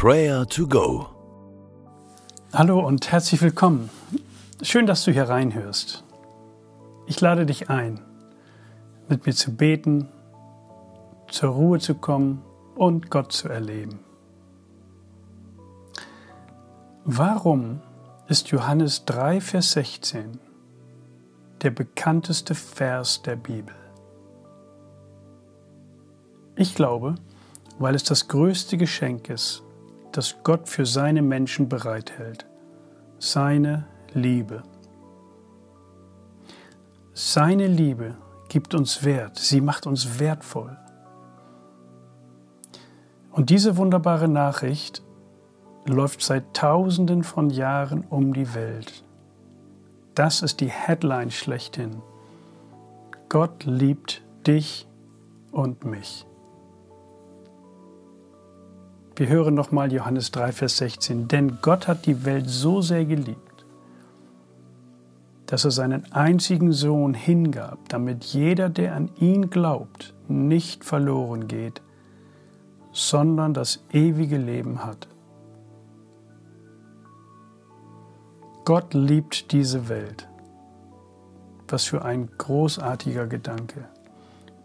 Prayer to Go. Hallo und herzlich willkommen. Schön, dass du hier reinhörst. Ich lade dich ein, mit mir zu beten, zur Ruhe zu kommen und Gott zu erleben. Warum ist Johannes 3, Vers 16 der bekannteste Vers der Bibel? Ich glaube, weil es das größte Geschenk ist, das Gott für seine Menschen bereithält. Seine Liebe. Seine Liebe gibt uns Wert, sie macht uns wertvoll. Und diese wunderbare Nachricht läuft seit Tausenden von Jahren um die Welt. Das ist die Headline schlechthin. Gott liebt dich und mich. Wir hören nochmal Johannes 3, Vers 16. Denn Gott hat die Welt so sehr geliebt, dass er seinen einzigen Sohn hingab, damit jeder, der an ihn glaubt, nicht verloren geht, sondern das ewige Leben hat. Gott liebt diese Welt. Was für ein großartiger Gedanke.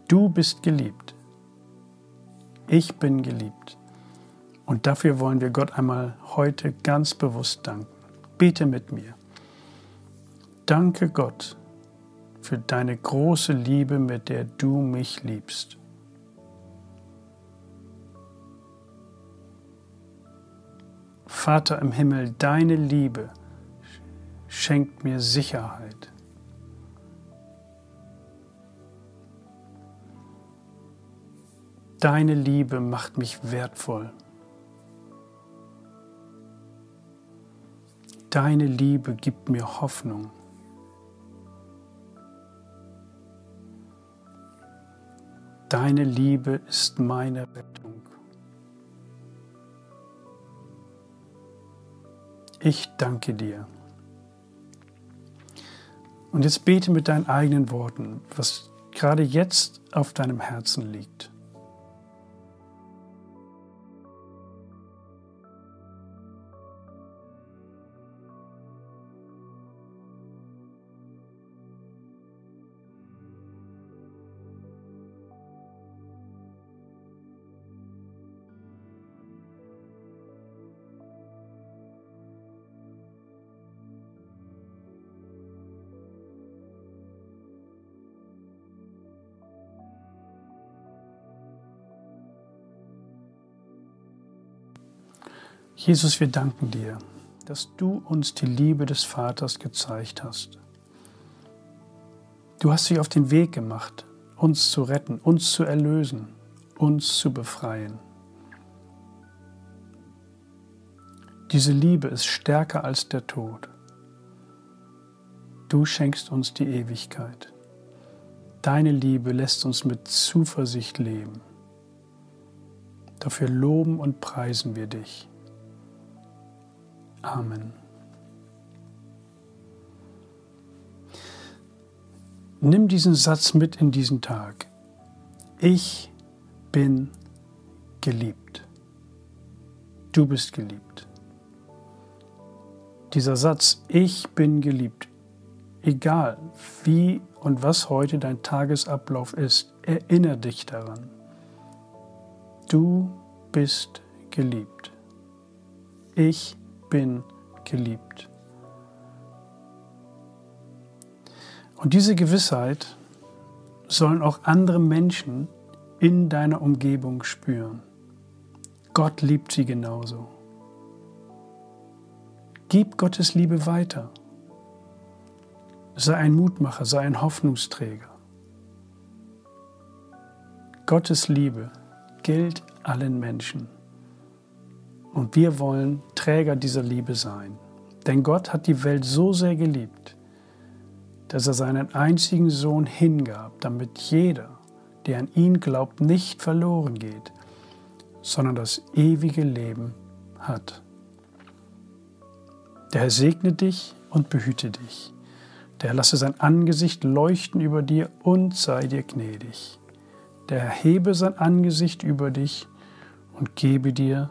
Du bist geliebt. Ich bin geliebt. Und dafür wollen wir Gott einmal heute ganz bewusst danken. Bete mit mir. Danke Gott für deine große Liebe, mit der du mich liebst. Vater im Himmel, deine Liebe schenkt mir Sicherheit. Deine Liebe macht mich wertvoll. Deine Liebe gibt mir Hoffnung. Deine Liebe ist meine Rettung. Ich danke dir. Und jetzt bete mit deinen eigenen Worten, was gerade jetzt auf deinem Herzen liegt. Jesus, wir danken dir, dass du uns die Liebe des Vaters gezeigt hast. Du hast dich auf den Weg gemacht, uns zu retten, uns zu erlösen, uns zu befreien. Diese Liebe ist stärker als der Tod. Du schenkst uns die Ewigkeit. Deine Liebe lässt uns mit Zuversicht leben. Dafür loben und preisen wir dich. Amen. Nimm diesen Satz mit in diesen Tag. Ich bin geliebt. Du bist geliebt. Dieser Satz, ich bin geliebt, egal wie und was heute dein Tagesablauf ist, erinnere dich daran. Du bist geliebt. Ich bin geliebt. Und diese Gewissheit sollen auch andere Menschen in deiner Umgebung spüren. Gott liebt sie genauso. Gib Gottes Liebe weiter. Sei ein Mutmacher, sei ein Hoffnungsträger. Gottes Liebe gilt allen Menschen. Und wir wollen Träger dieser Liebe sein. Denn Gott hat die Welt so sehr geliebt, dass er seinen einzigen Sohn hingab, damit jeder, der an ihn glaubt, nicht verloren geht, sondern das ewige Leben hat. Der Herr segne dich und behüte dich. Der Herr lasse sein Angesicht leuchten über dir und sei dir gnädig. Der Herr hebe sein Angesicht über dich und gebe dir